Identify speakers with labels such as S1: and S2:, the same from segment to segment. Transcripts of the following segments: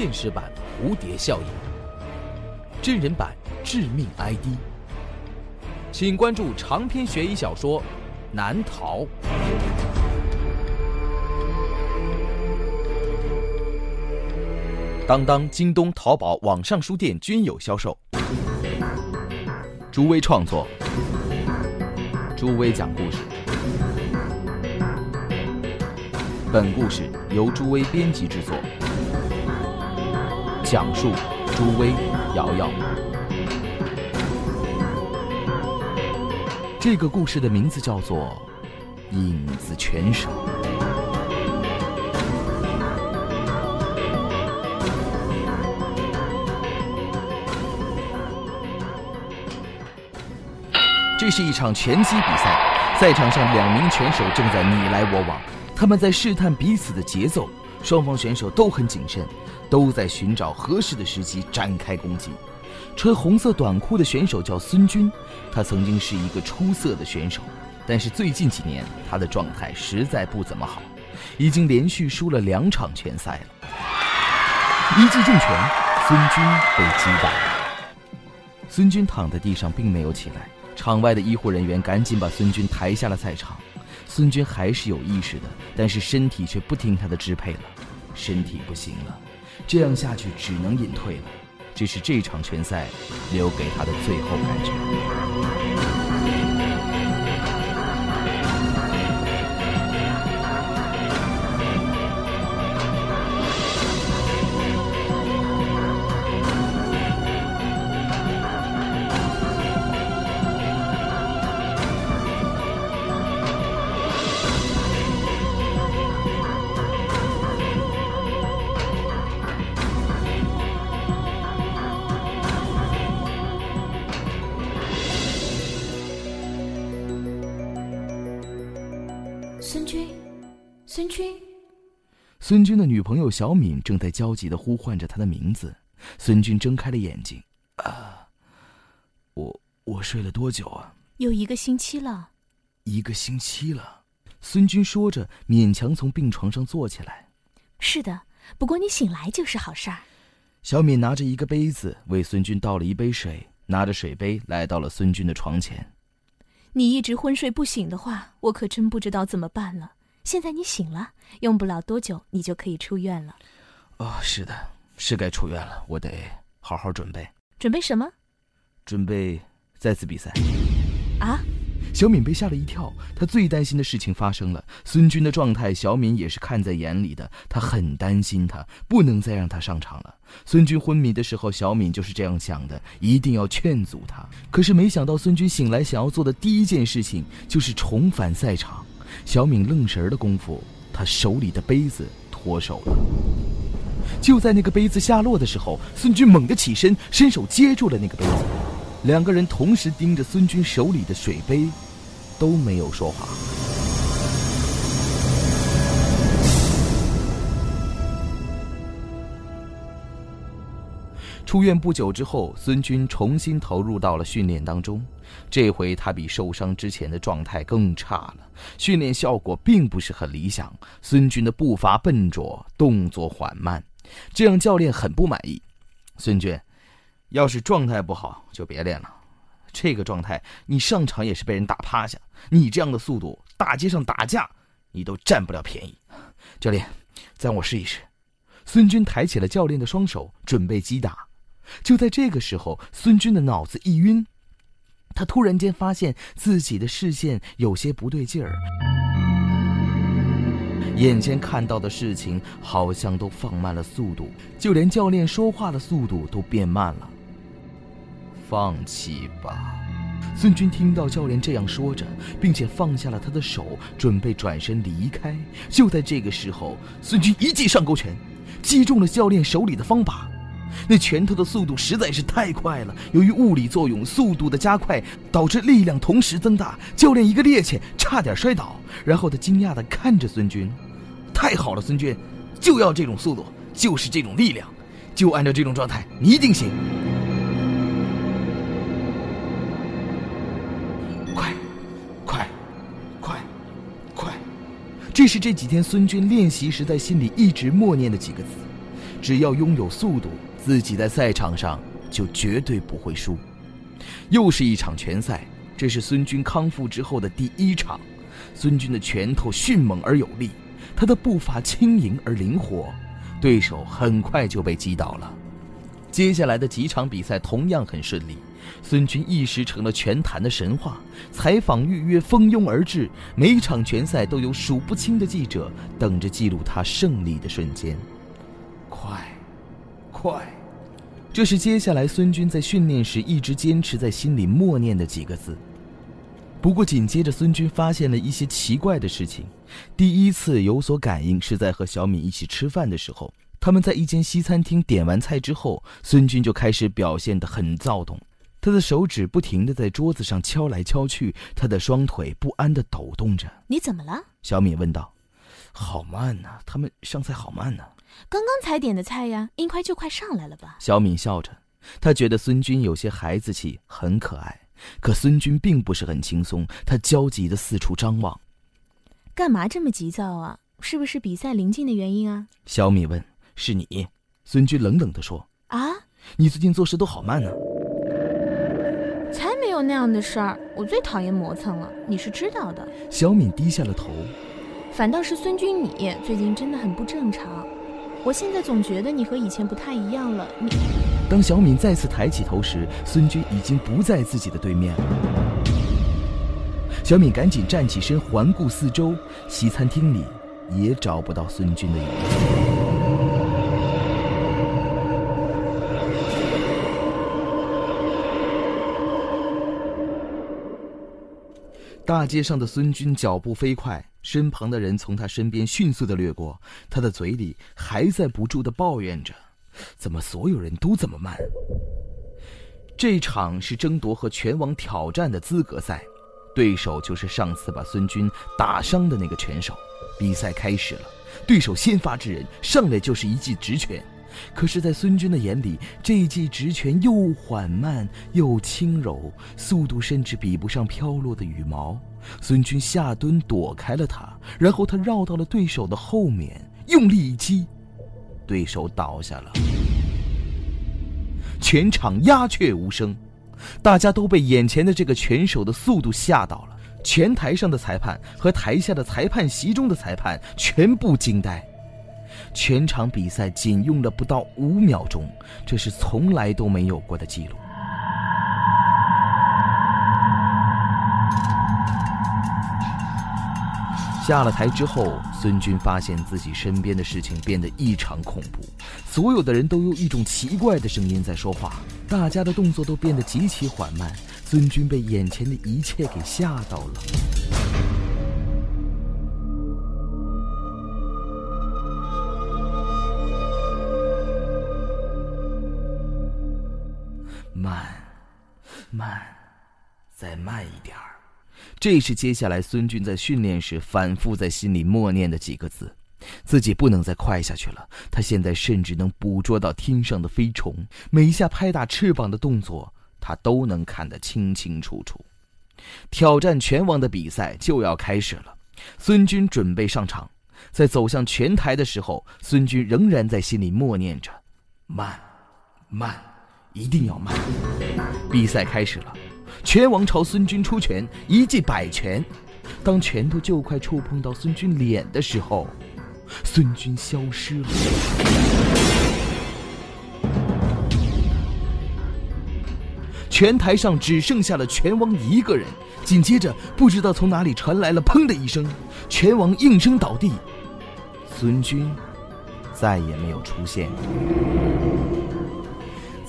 S1: 现实版蝴蝶效应，真人版致命 ID。请关注长篇悬疑小说《难逃》。当当、京东、淘宝网上书店均有销售。朱威创作，朱威讲故事。本故事由朱威编辑制作，讲述朱威、瑶瑶。这个故事的名字叫做《影子拳手》。这是一场拳击比赛，赛场上两名拳手正在你来我往，他们在试探彼此的节奏。双方选手都很谨慎，都在寻找合适的时机展开攻击。穿红色短裤的选手叫孙军，他曾经是一个出色的选手，但是最近几年他的状态实在不怎么好，已经连续输了两场拳赛了。一记重拳，孙军被击倒。孙军躺在地上，并没有起来。场外的医护人员赶紧把孙军抬下了赛场。孙军还是有意识的，但是身体却不听他的支配了，身体不行了，这样下去只能隐退了。这是这场拳赛留给他的最后感觉。
S2: 孙军，孙军
S1: 的女朋友小敏正在焦急的呼唤着他的名字。孙军睁开了眼睛，啊，我我睡了多久啊？
S2: 有一个星期了。
S1: 一个星期了。孙军说着，勉强从病床上坐起来。
S2: 是的，不过你醒来就是好事儿。
S1: 小敏拿着一个杯子为孙军倒了一杯水，拿着水杯来到了孙军的床前。
S2: 你一直昏睡不醒的话，我可真不知道怎么办了。现在你醒了，用不了多久，你就可以出院了。
S1: 哦，是的，是该出院了，我得好好准备。
S2: 准备什么？
S1: 准备再次比赛。
S2: 啊！
S1: 小敏被吓了一跳，她最担心的事情发生了。孙军的状态，小敏也是看在眼里的，她很担心他，不能再让他上场了。孙军昏迷的时候，小敏就是这样想的，一定要劝阻他。可是没想到，孙军醒来想要做的第一件事情就是重返赛场。小敏愣神的功夫，他手里的杯子脱手了。就在那个杯子下落的时候，孙军猛地起身，伸手接住了那个杯子。两个人同时盯着孙军手里的水杯，都没有说话。出院不久之后，孙军重新投入到了训练当中。这回他比受伤之前的状态更差了，训练效果并不是很理想。孙军的步伐笨拙，动作缓慢，这让教练很不满意。孙军，要是状态不好，就别练了。这个状态，你上场也是被人打趴下。你这样的速度，大街上打架，你都占不了便宜。教练，再让我试一试。孙军抬起了教练的双手，准备击打。就在这个时候，孙军的脑子一晕，他突然间发现自己的视线有些不对劲儿，眼前看到的事情好像都放慢了速度，就连教练说话的速度都变慢了。放弃吧，孙军听到教练这样说着，并且放下了他的手，准备转身离开。就在这个时候，孙军一记上勾拳，击中了教练手里的方把。那拳头的速度实在是太快了，由于物理作用，速度的加快导致力量同时增大。教练一个趔趄，差点摔倒。然后他惊讶地看着孙军：“太好了，孙军，就要这种速度，就是这种力量，就按照这种状态，你一定行。”快，快，快，快！这是这几天孙军练习时在心里一直默念的几个字。只要拥有速度，自己在赛场上就绝对不会输。又是一场拳赛，这是孙军康复之后的第一场。孙军的拳头迅猛而有力，他的步伐轻盈而灵活，对手很快就被击倒了。接下来的几场比赛同样很顺利，孙军一时成了拳坛的神话，采访预约蜂拥而至，每场拳赛都有数不清的记者等着记录他胜利的瞬间。快，这是接下来孙军在训练时一直坚持在心里默念的几个字。不过紧接着，孙军发现了一些奇怪的事情。第一次有所感应是在和小敏一起吃饭的时候，他们在一间西餐厅点完菜之后，孙军就开始表现得很躁动，他的手指不停地在桌子上敲来敲去，他的双腿不安地抖动着。
S2: 你怎么了？
S1: 小敏问道。好慢呐，他们上菜好慢呐。
S2: 刚刚才点的菜呀，应该就快上来了吧？
S1: 小敏笑着，她觉得孙军有些孩子气，很可爱。可孙军并不是很轻松，他焦急地四处张望。
S2: 干嘛这么急躁啊？是不是比赛临近的原因啊？
S1: 小敏问。是你，孙军冷冷地说。
S2: 啊，
S1: 你最近做事都好慢呢。
S2: 才没有那样的事儿，我最讨厌磨蹭了，你是知道的。
S1: 小敏低下了头。
S2: 反倒是孙军，你最近真的很不正常。我现在总觉得你和以前不太一样了。
S1: 当小敏再次抬起头时，孙军已经不在自己的对面了。小敏赶紧站起身，环顾四周，西餐厅里也找不到孙军的影子。大街上的孙军脚步飞快，身旁的人从他身边迅速的掠过，他的嘴里还在不住的抱怨着。怎么所有人都这么慢？这场是争夺和拳王挑战的资格赛，对手就是上次把孙军打伤的那个拳手。比赛开始了，对手先发制人，上来就是一记直拳。可是，在孙军的眼里，这一记直拳又缓慢又轻柔，速度甚至比不上飘落的羽毛。孙军下蹲躲开了他，然后他绕到了对手的后面，用力一击。对手倒下了，全场鸦雀无声，大家都被眼前的这个拳手的速度吓到了。拳台上的裁判和台下的裁判席中的裁判全部惊呆。全场比赛仅用了不到五秒钟，这是从来都没有过的记录。下了台之后，孙军发现自己身边的事情变得异常恐怖，所有的人都用一种奇怪的声音在说话，大家的动作都变得极其缓慢。孙军被眼前的一切给吓到了。慢，再慢一点儿。这是接下来孙军在训练时反复在心里默念的几个字，自己不能再快下去了。他现在甚至能捕捉到天上的飞虫，每一下拍打翅膀的动作，他都能看得清清楚楚。挑战拳王的比赛就要开始了，孙军准备上场。在走向拳台的时候，孙军仍然在心里默念着：“慢，慢，一定要慢。”比赛开始了。拳王朝孙军出拳，一记摆拳。当拳头就快触碰到孙军脸的时候，孙军消失了。拳台上只剩下了拳王一个人。紧接着，不知道从哪里传来了“砰”的一声，拳王应声倒地。孙军再也没有出现。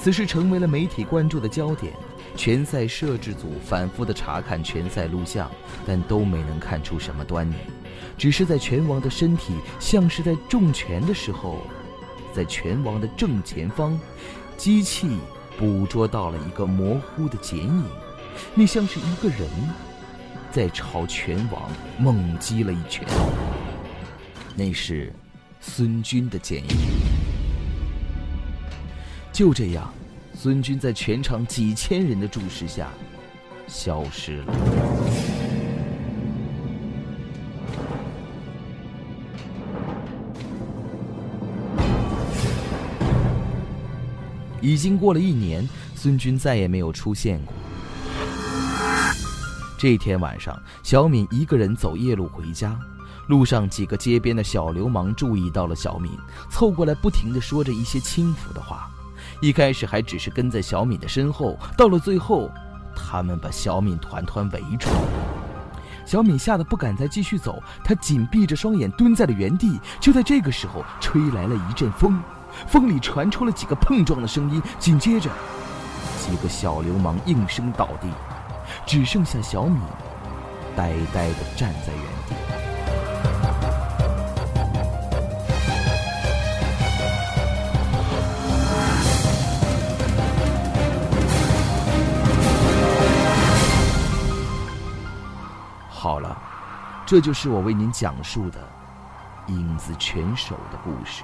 S1: 此事成为了媒体关注的焦点。拳赛摄制组反复的查看拳赛录像，但都没能看出什么端倪。只是在拳王的身体像是在重拳的时候，在拳王的正前方，机器捕捉到了一个模糊的剪影，那像是一个人在朝拳王猛击了一拳。那是孙军的剪影。就这样。孙军在全场几千人的注视下消失了。已经过了一年，孙军再也没有出现过。这天晚上，小敏一个人走夜路回家，路上几个街边的小流氓注意到了小敏，凑过来不停地说着一些轻浮的话。一开始还只是跟在小敏的身后，到了最后，他们把小敏团团围住。小敏吓得不敢再继续走，她紧闭着双眼蹲在了原地。就在这个时候，吹来了一阵风，风里传出了几个碰撞的声音，紧接着，几个小流氓应声倒地。只剩下小米，呆呆的站在原地。这就是我为您讲述的《影子拳手》的故事。